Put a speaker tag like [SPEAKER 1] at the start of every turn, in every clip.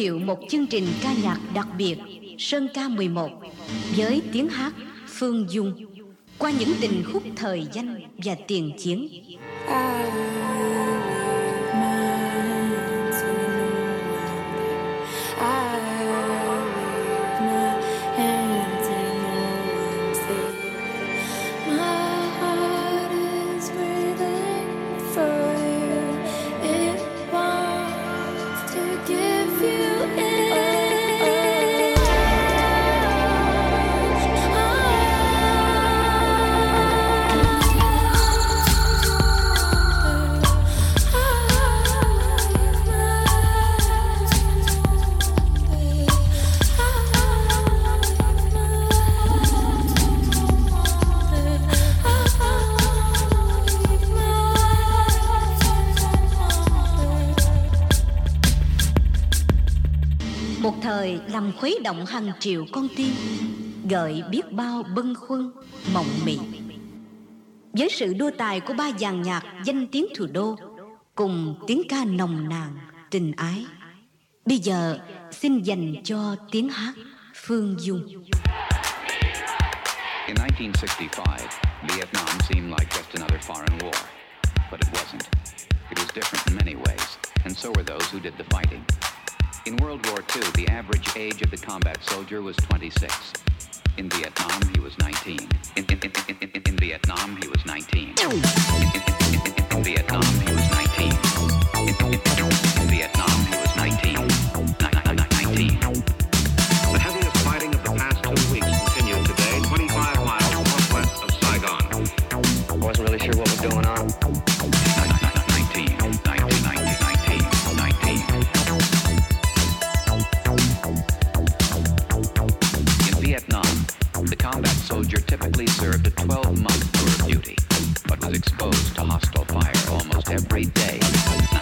[SPEAKER 1] thiệu một chương trình ca nhạc đặc biệt, Sơn ca 11 với tiếng hát Phương Dung, qua những tình khúc thời danh và tiền chiến. À... thời làm khuấy động hàng triệu con tim gợi biết bao bâng khuâng mộng mị với sự đua tài của ba dàn nhạc danh tiếng thủ đô cùng tiếng ca nồng nàn tình ái bây giờ xin dành cho tiếng hát phương dung
[SPEAKER 2] In 1965, Vietnam seemed like just another foreign war, but it wasn't. It was different in many ways, and so were those who did the fighting. In World War II, the average age of the combat soldier was 26. In Vietnam, he was 19. In, in, in, in Vietnam, he was 19. Soldier typically served a 12-month tour of duty, but was exposed to hostile fire almost every day.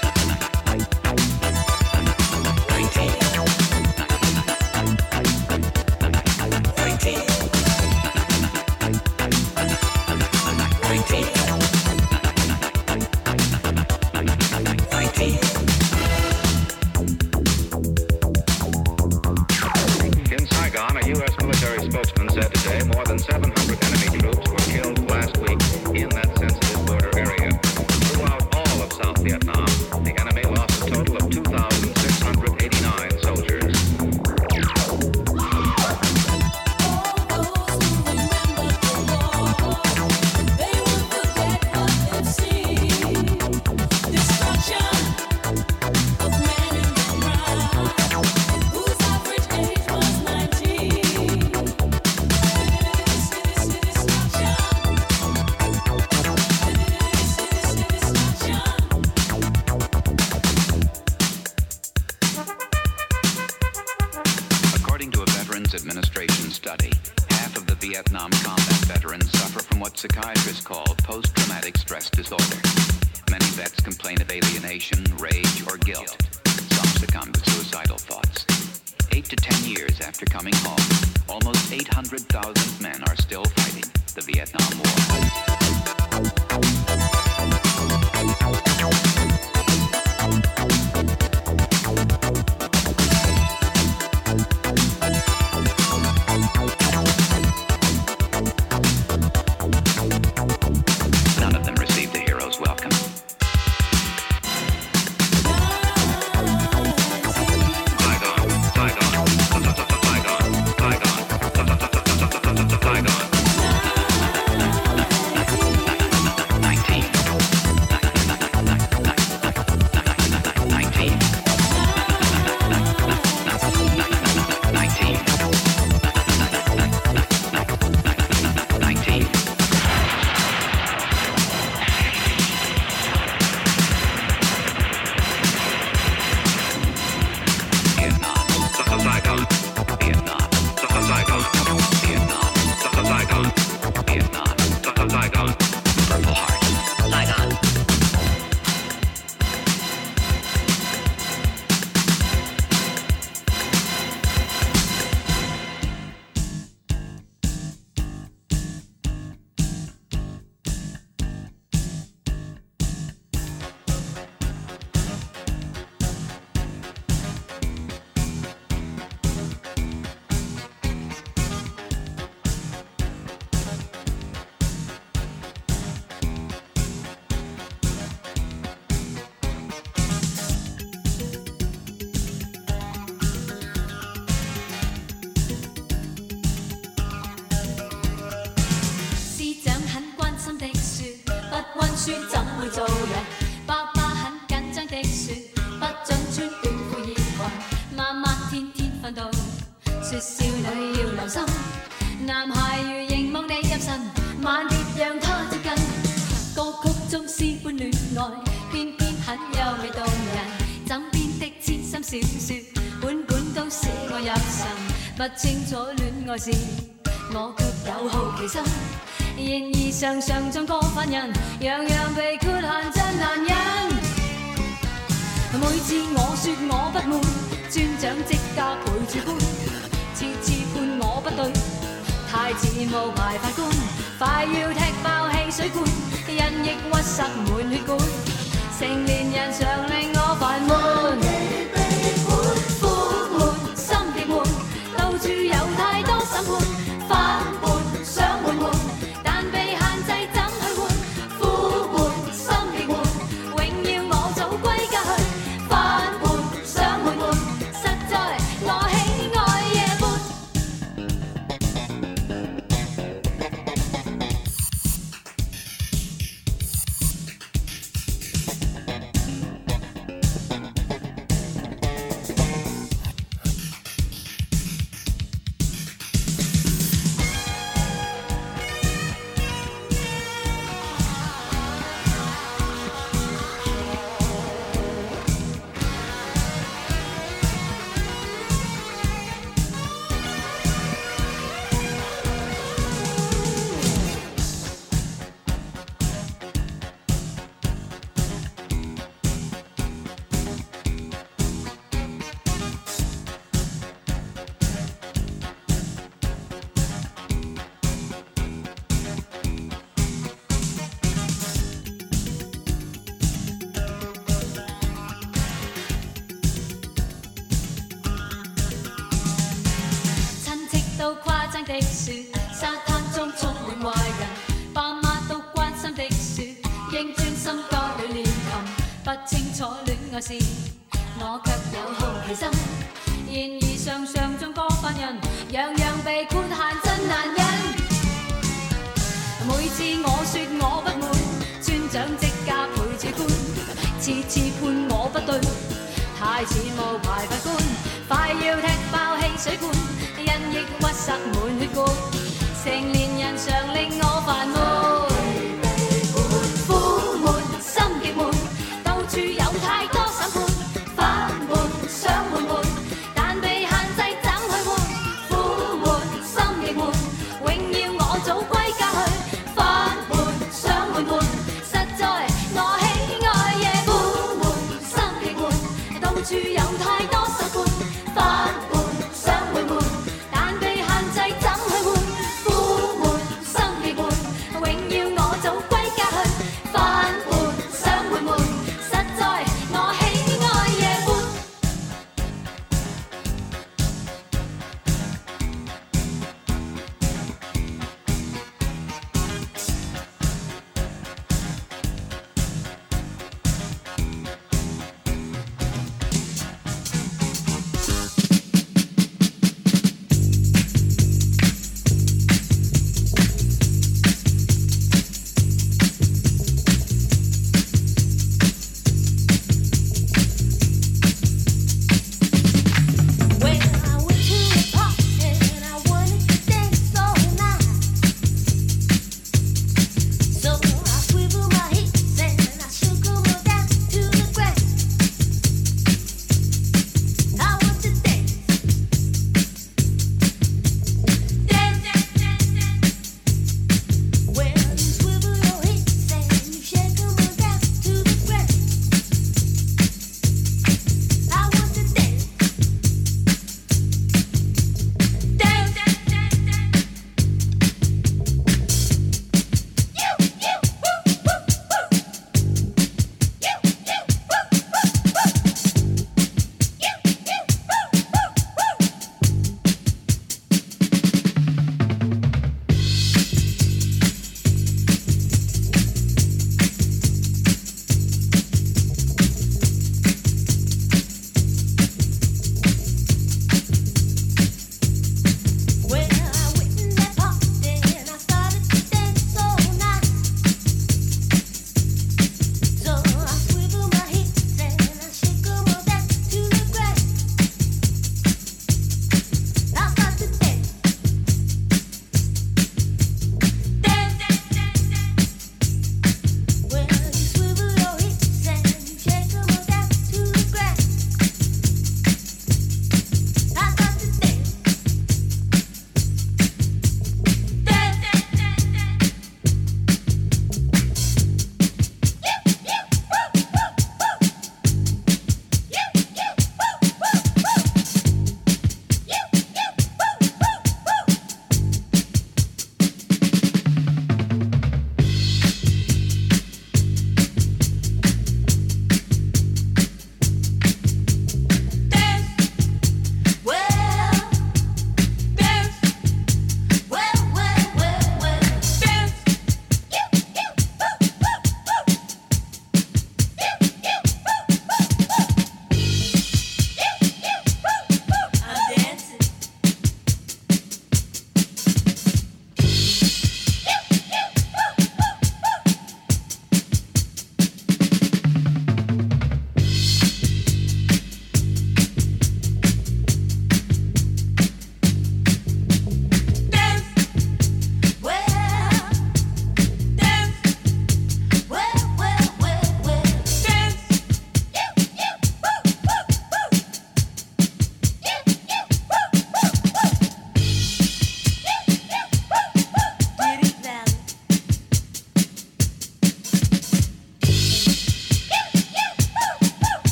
[SPEAKER 3] 样样被缺陷真难忍。每次我说我不满，尊长即刻陪住搬，次次判我不对，太似冒牌法官，快要踢爆汽水罐，人抑鬱塞清楚戀愛事，我卻有好奇心。然而常常像過犯人，樣樣被豁限真難忍。每次我說我不滿，尊長即加陪主官，次次判我不對，太似冒牌法官，快要踢爆汽水罐，因抑郁塞滿血管，成年人常令我煩悶。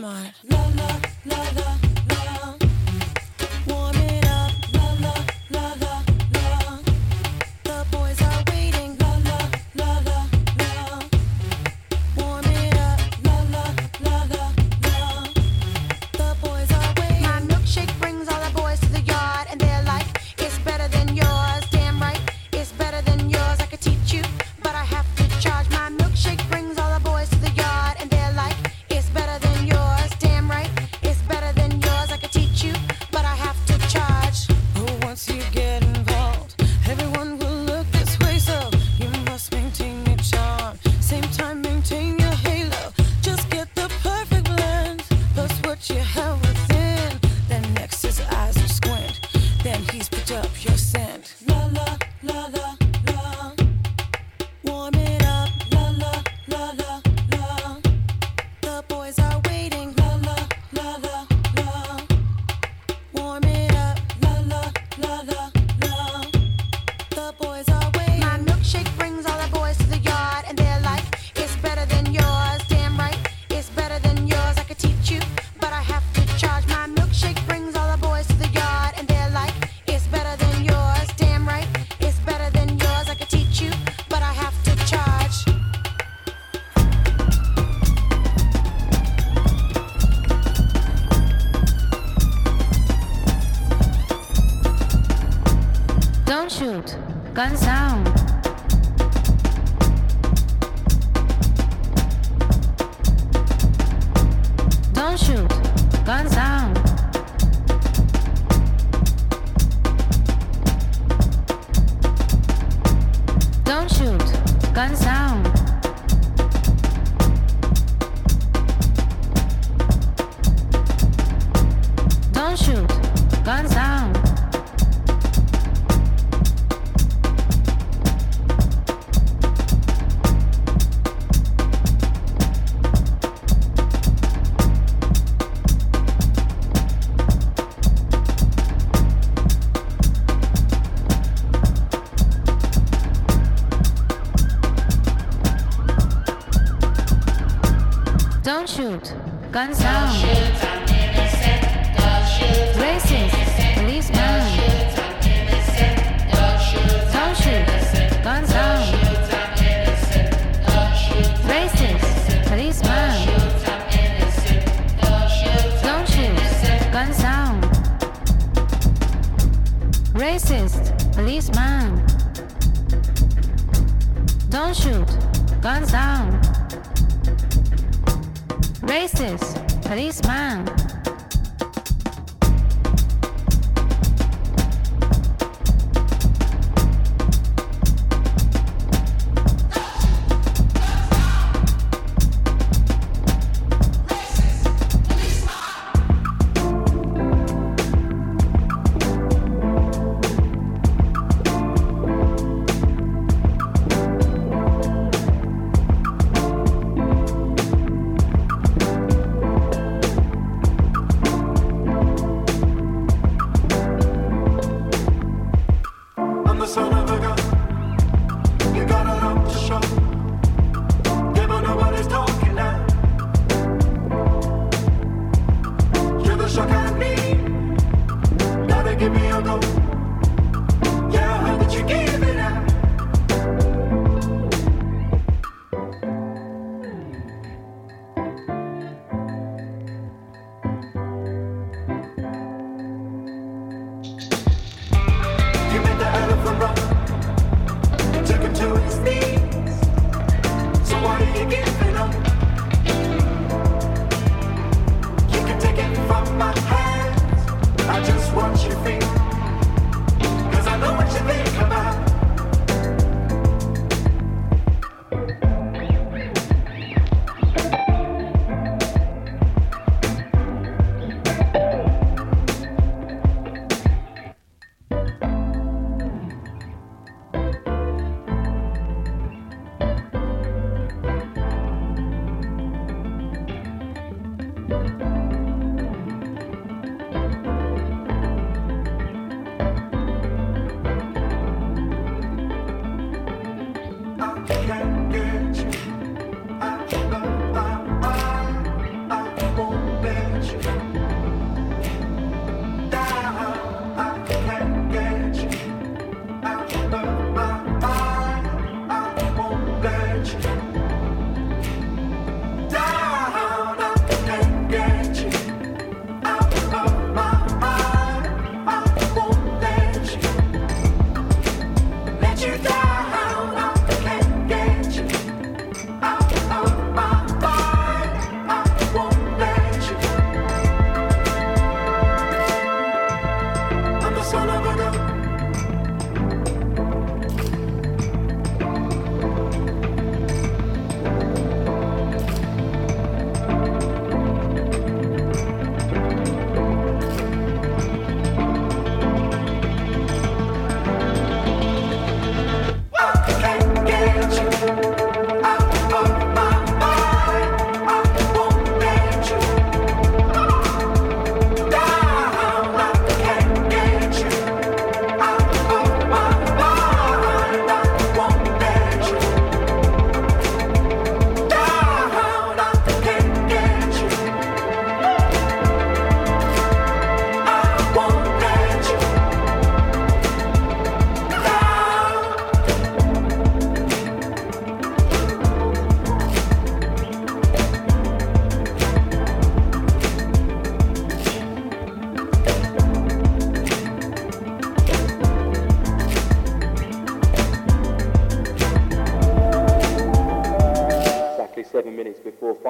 [SPEAKER 4] Smart. La la la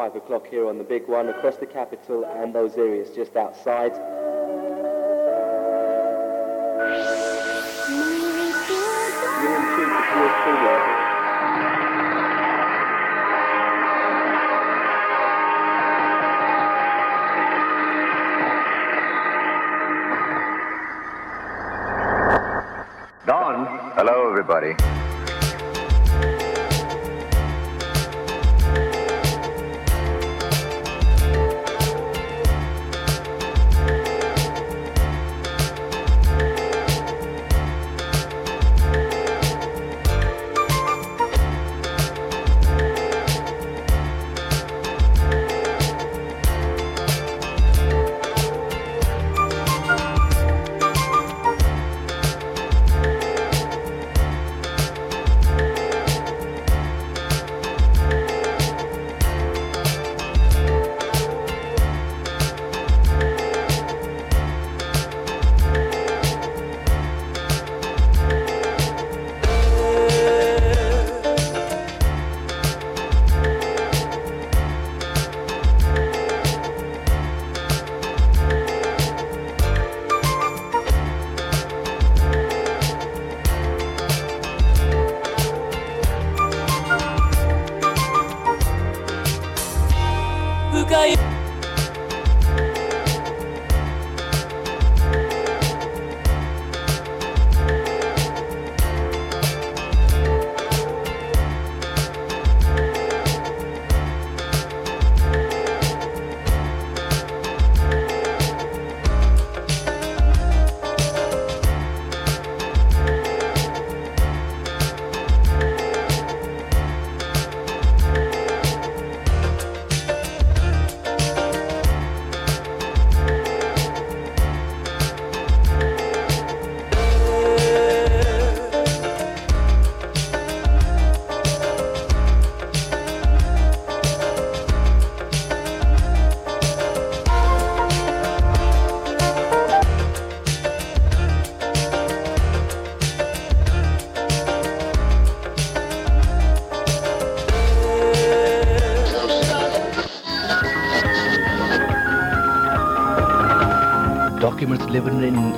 [SPEAKER 5] 5 o'clock here on the big one across the capital and those areas just outside. You're in tune to Pure Studio.
[SPEAKER 6] Don. Hello, everybody.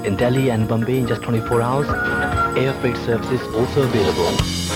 [SPEAKER 7] In, Delhi and Bombay in just 24 hours. Air freight services also available.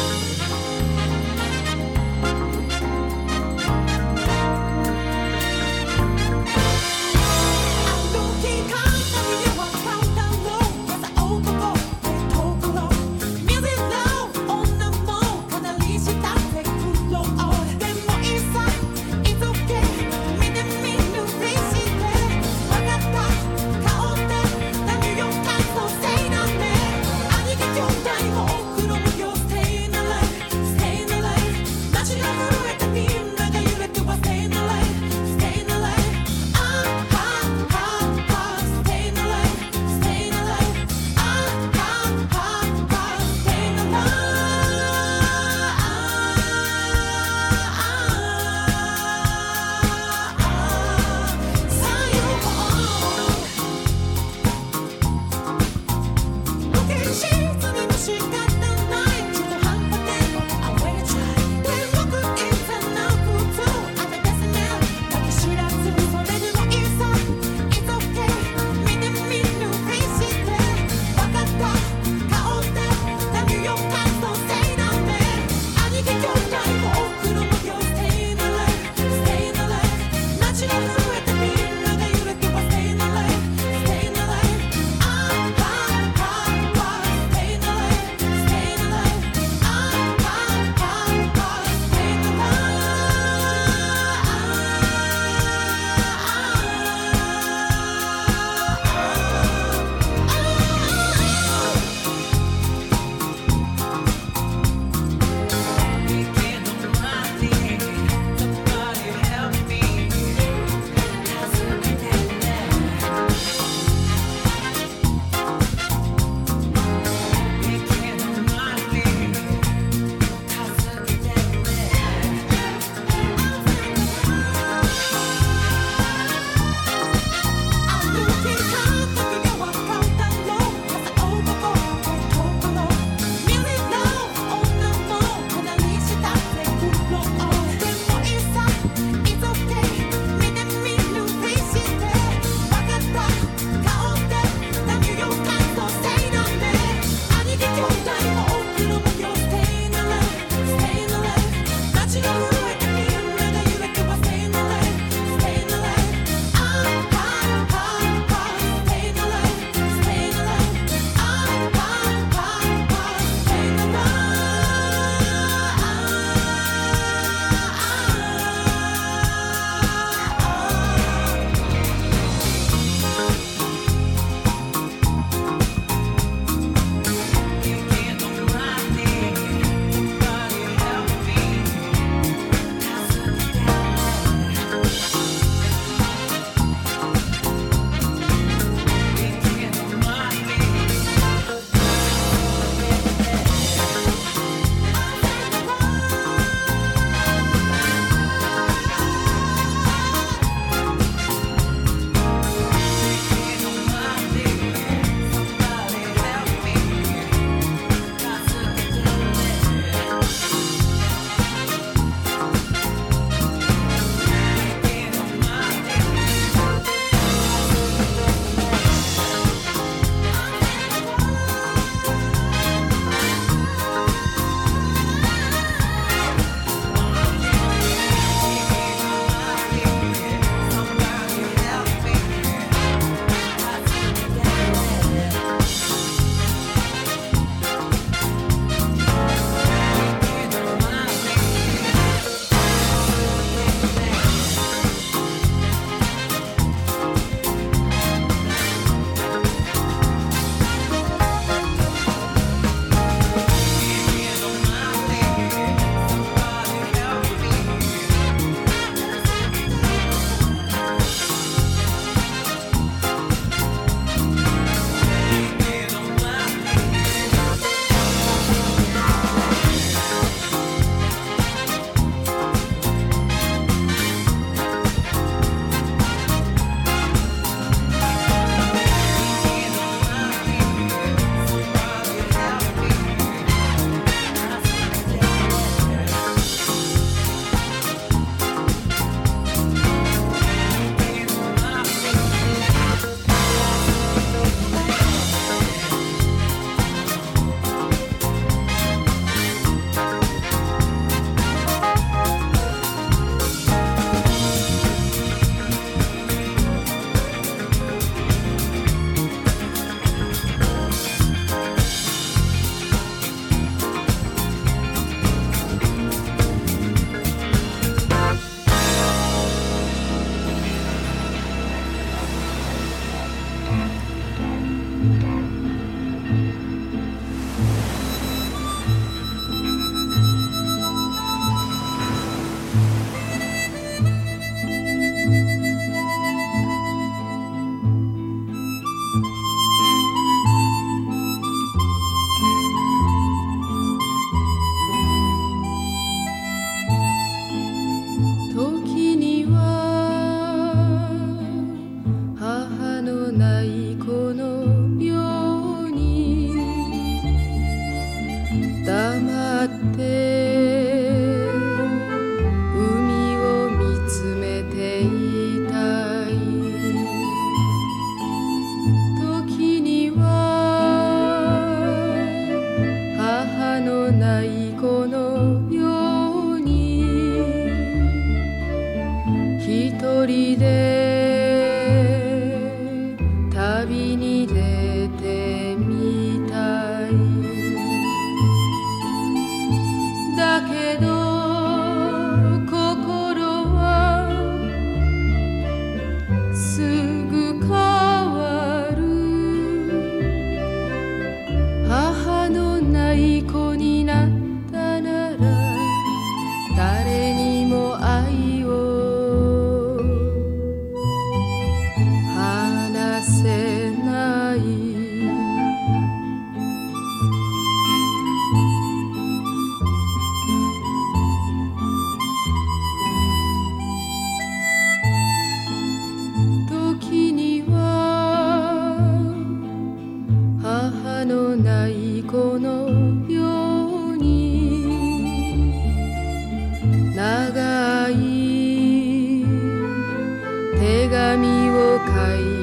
[SPEAKER 8] 不可以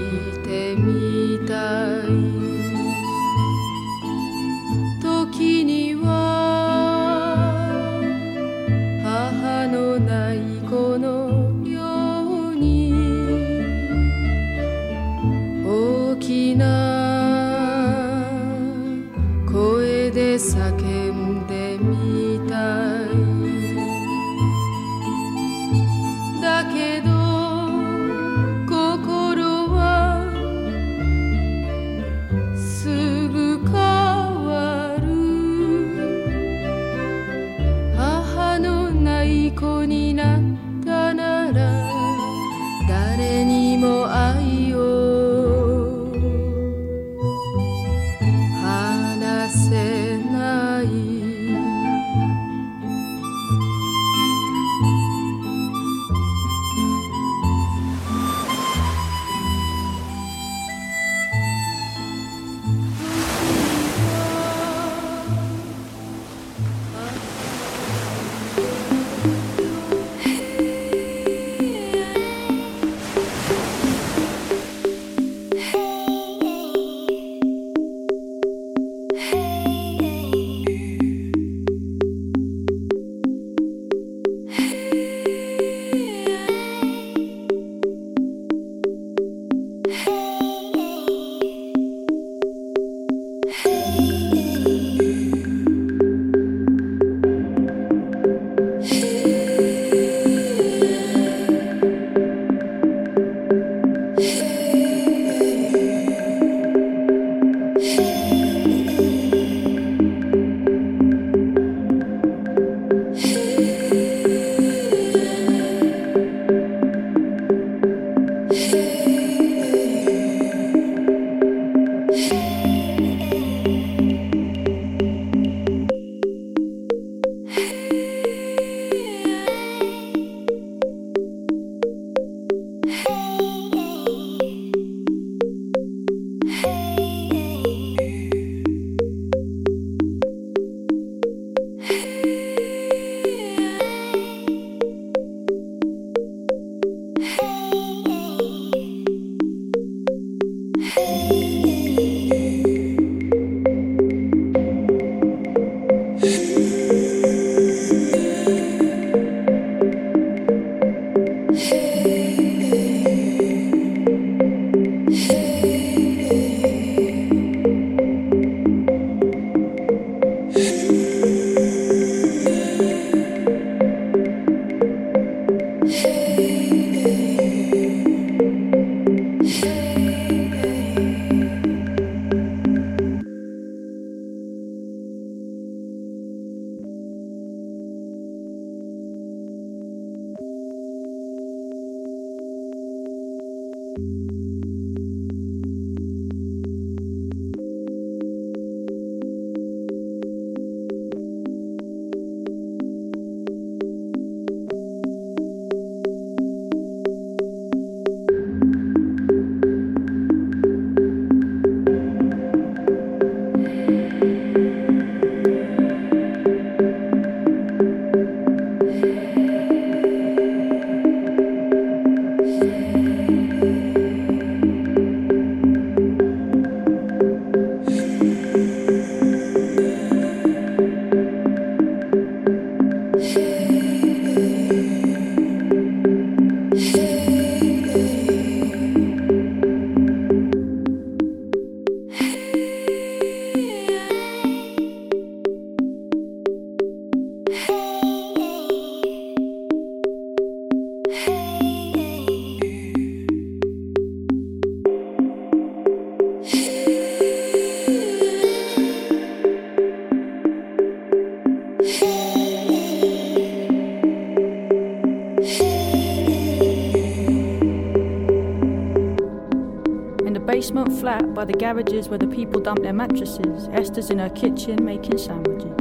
[SPEAKER 8] garages where the people dump their mattresses, Esther's in her kitchen making sandwiches.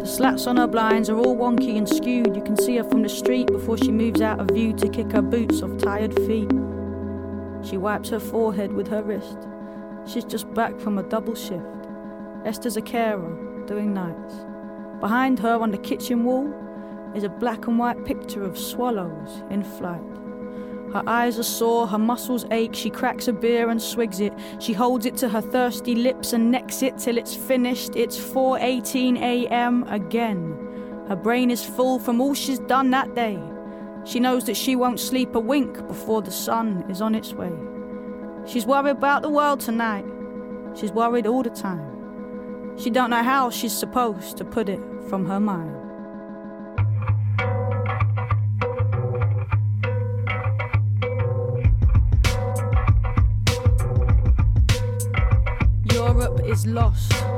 [SPEAKER 8] The slats on her blinds are all wonky and skewed. You can see her from the street before she moves out of view to kick her boots off tired feet. She wipes her forehead with her wrist. She's just back from a double shift. Esther's a carer, doing nights. Behind her on the kitchen wall is a black and white picture of swallows in flight.
[SPEAKER 9] Her eyes are sore, her muscles ache. She cracks a beer and swigs it. She holds it to her thirsty lips and necks it till it's finished. It's 4:18 a.m. again. Her brain is full from all she's done that day. She knows that she won't sleep a wink before the sun is on its way. She's worried about the world tonight. She's worried all the time. She don't know how she's supposed to put it from her mind. Lost.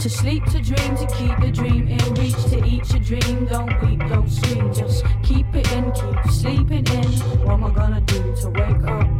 [SPEAKER 9] To sleep, to dream, to keep the dream in reach, to eat your dream. Don't weep, don't scream, just keep it in, keep sleeping in. What am I gonna do to wake up?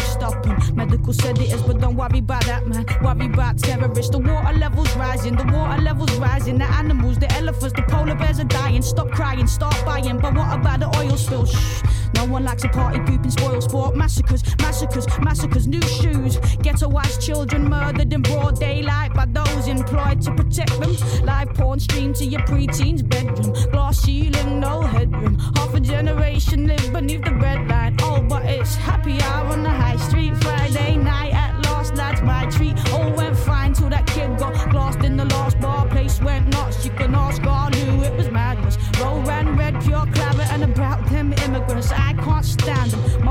[SPEAKER 9] stopping. Medical said it is, but don't worry about that, man. Worry about terrorists. The water levels rising, the water levels rising. The animals, the elephants, the polar bears are dying. Stop crying, start buying. But what about the oil spill? Shh. No one likes a party pooping spoil sport. Massacres, massacres, massacres. New shoes. Ghettoized children murdered in broad daylight by those employed to protect them. Live porn streamed to your preteen's bedroom. Glass ceiling, no headroom. Half a generation live beneath the red line. Oh, but it's happy hour on the high street. Friday night at last, lads, my treat. All went fine till that kid got glassed in the last bar. Place went nuts. You can ask Scott who it was madness. Roll ran red, pure claret, and about them immigrants. I can't stand them.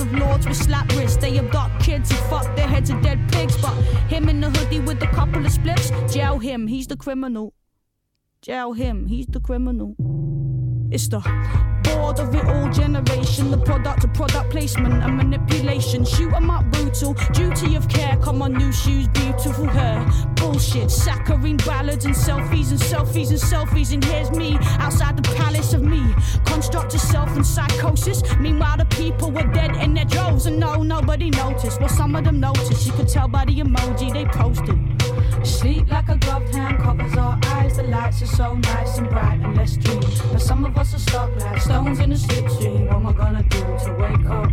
[SPEAKER 9] of Lords with slap wrists. They abduct kids who fuck their heads of dead pigs. But him in the hoodie with a couple of spliffs, jail him, he's the criminal. Jail him, he's the criminal. It's the of it all generation, the product of product placement and manipulation. Shoot 'em up brutal, duty of care. Come on, new shoes, beautiful hair. Bullshit, saccharine ballads and selfies and selfies and selfies. And here's me outside the palace of me. Construct yourself in psychosis. Meanwhile, the people were dead in their droves, and no, nobody noticed. Well, some of them noticed. You could tell by the emoji they posted. Sleep like a gloved hand covers our eyes. The lights are so nice and bright and let's dream. But some of us are stuck like in. What am I gonna do to wake up?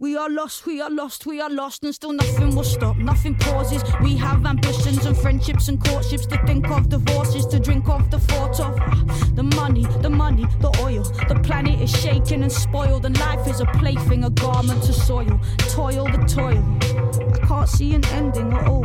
[SPEAKER 9] We are lost, we are lost, we are lost, and still nothing will stop, nothing pauses. We have ambitions and friendships and courtships to think of, divorces to drink of, the thought of the money, the money, the oil. The planet is shaken and spoiled, and life is a plaything, a garment to soil. Toil, the toil. I can't see an ending at all,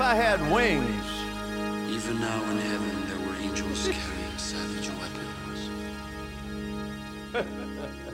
[SPEAKER 10] if I had wings.
[SPEAKER 11] Even now in heaven, there were angels carrying savage weapons.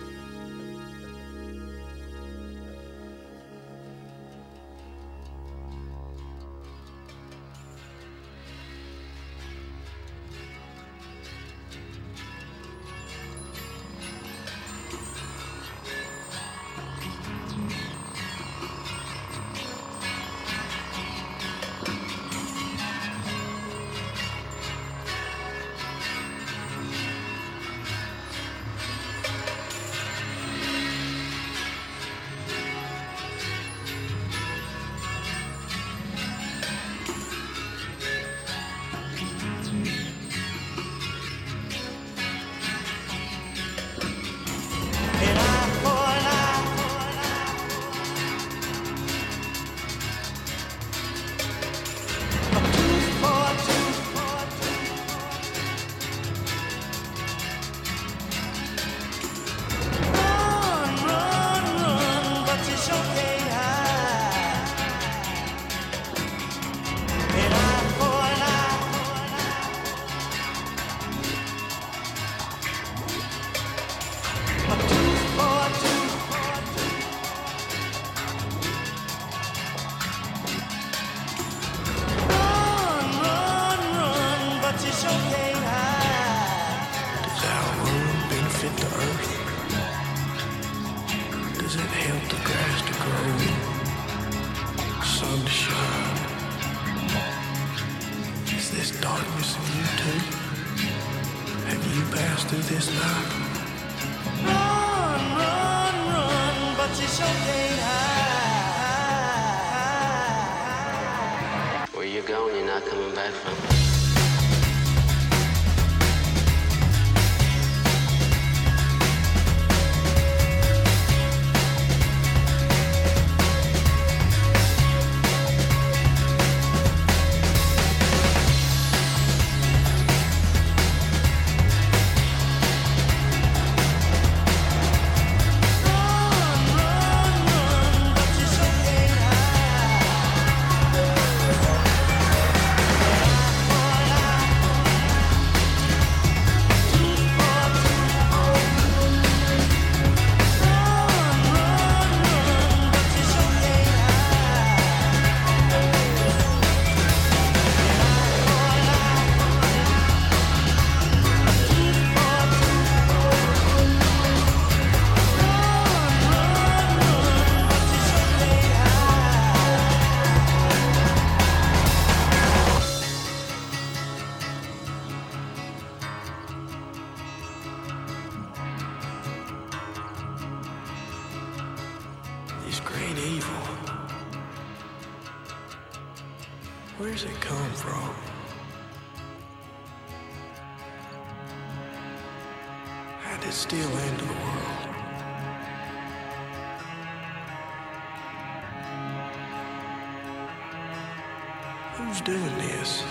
[SPEAKER 12] Who's doing this?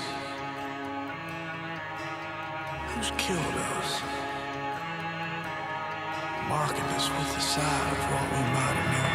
[SPEAKER 12] Who's killed us? Marking us with the side of what we might have known.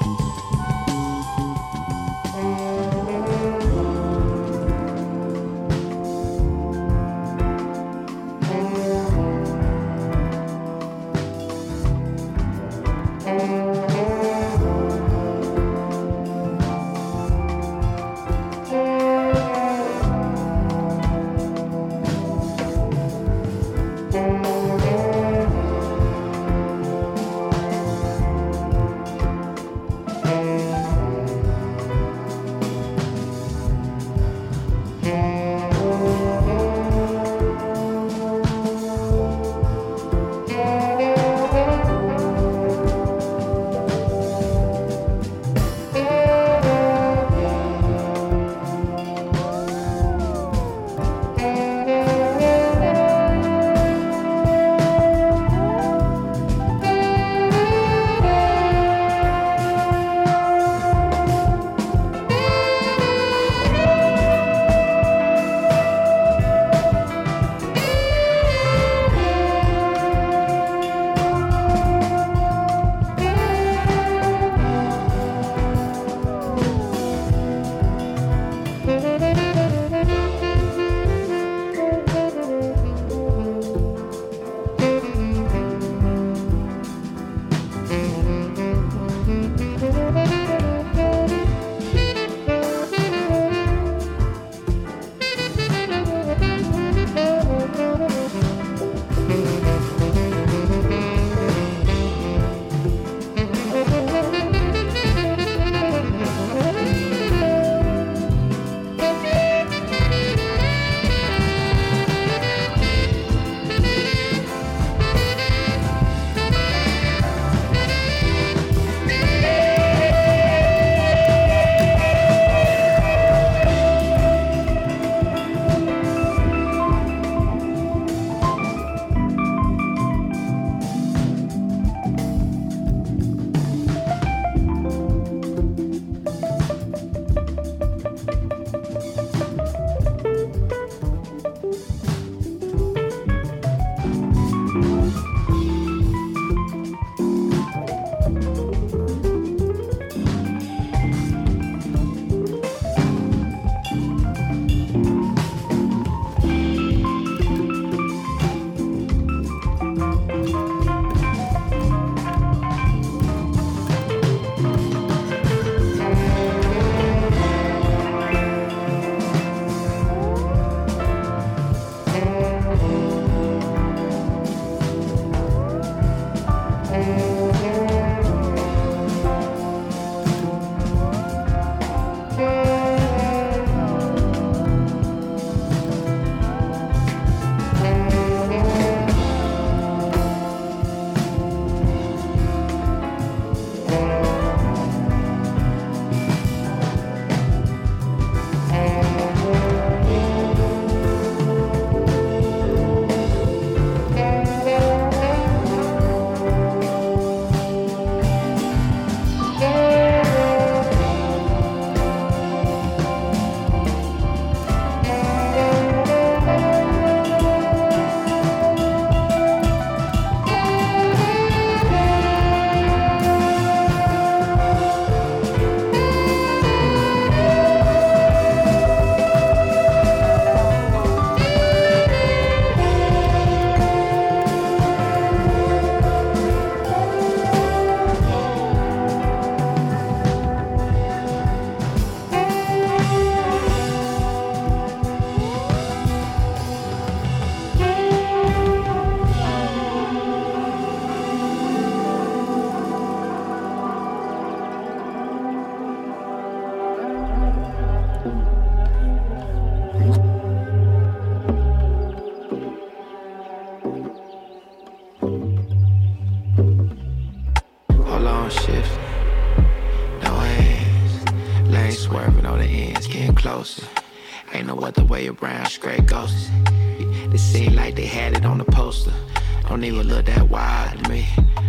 [SPEAKER 13] Don't even look that wild to me.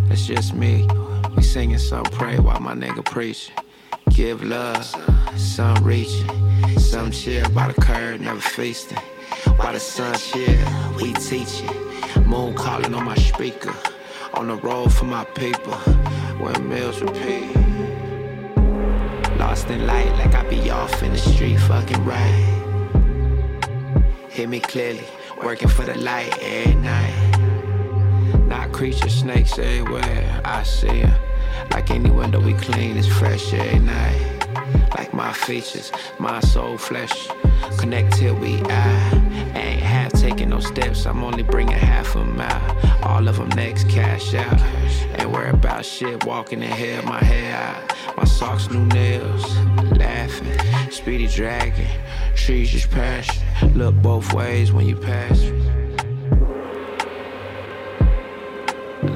[SPEAKER 13] That's just me. We singing some pray while my nigga preaching. Give love, some reaching, some chill by the curb, never feasting. While the sun chill, we teaching. Moon calling on my speaker. On the road for my people. When meals repeat. Lost in light like I be off in the street, fucking right. Hear me clearly, working for the light every night. Not creatures, snakes everywhere. I see see 'em. Like any window we clean, it's fresh every night. Like my features, my soul, flesh. Connect till we eye. Ain't half taking no steps, I'm only bringing half a mile. All of them next cash out. Ain't worry about shit, walking in hell, my hair out. My socks, new nails. Laughing, speedy dragon. Trees just passion. Look both ways when you pass.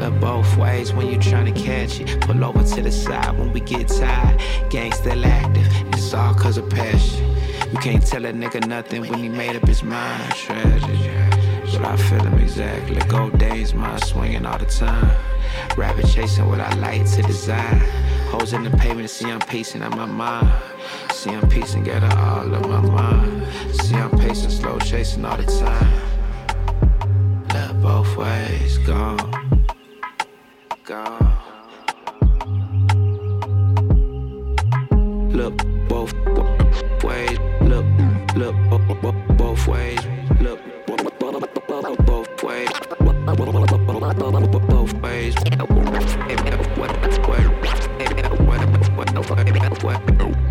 [SPEAKER 13] Look both ways when you tryna catch it. Pull over to the side when we get tired. Gang still active, it's all cause of passion. You can't tell a nigga nothing when he made up his mind. Tragedy. But I feel him exactly. Gold days, mind swinging all the time. Rabbit chasing what I like to design. Holes in the pavement, see I'm pacing out my mind. See I'm piecing together all of my mind. See I'm pacing, slow chasing all the time. Look both ways, gone. Gone. Look both ways. Look, look both ways. Look both ways. Both ways.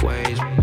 [SPEAKER 13] Ways.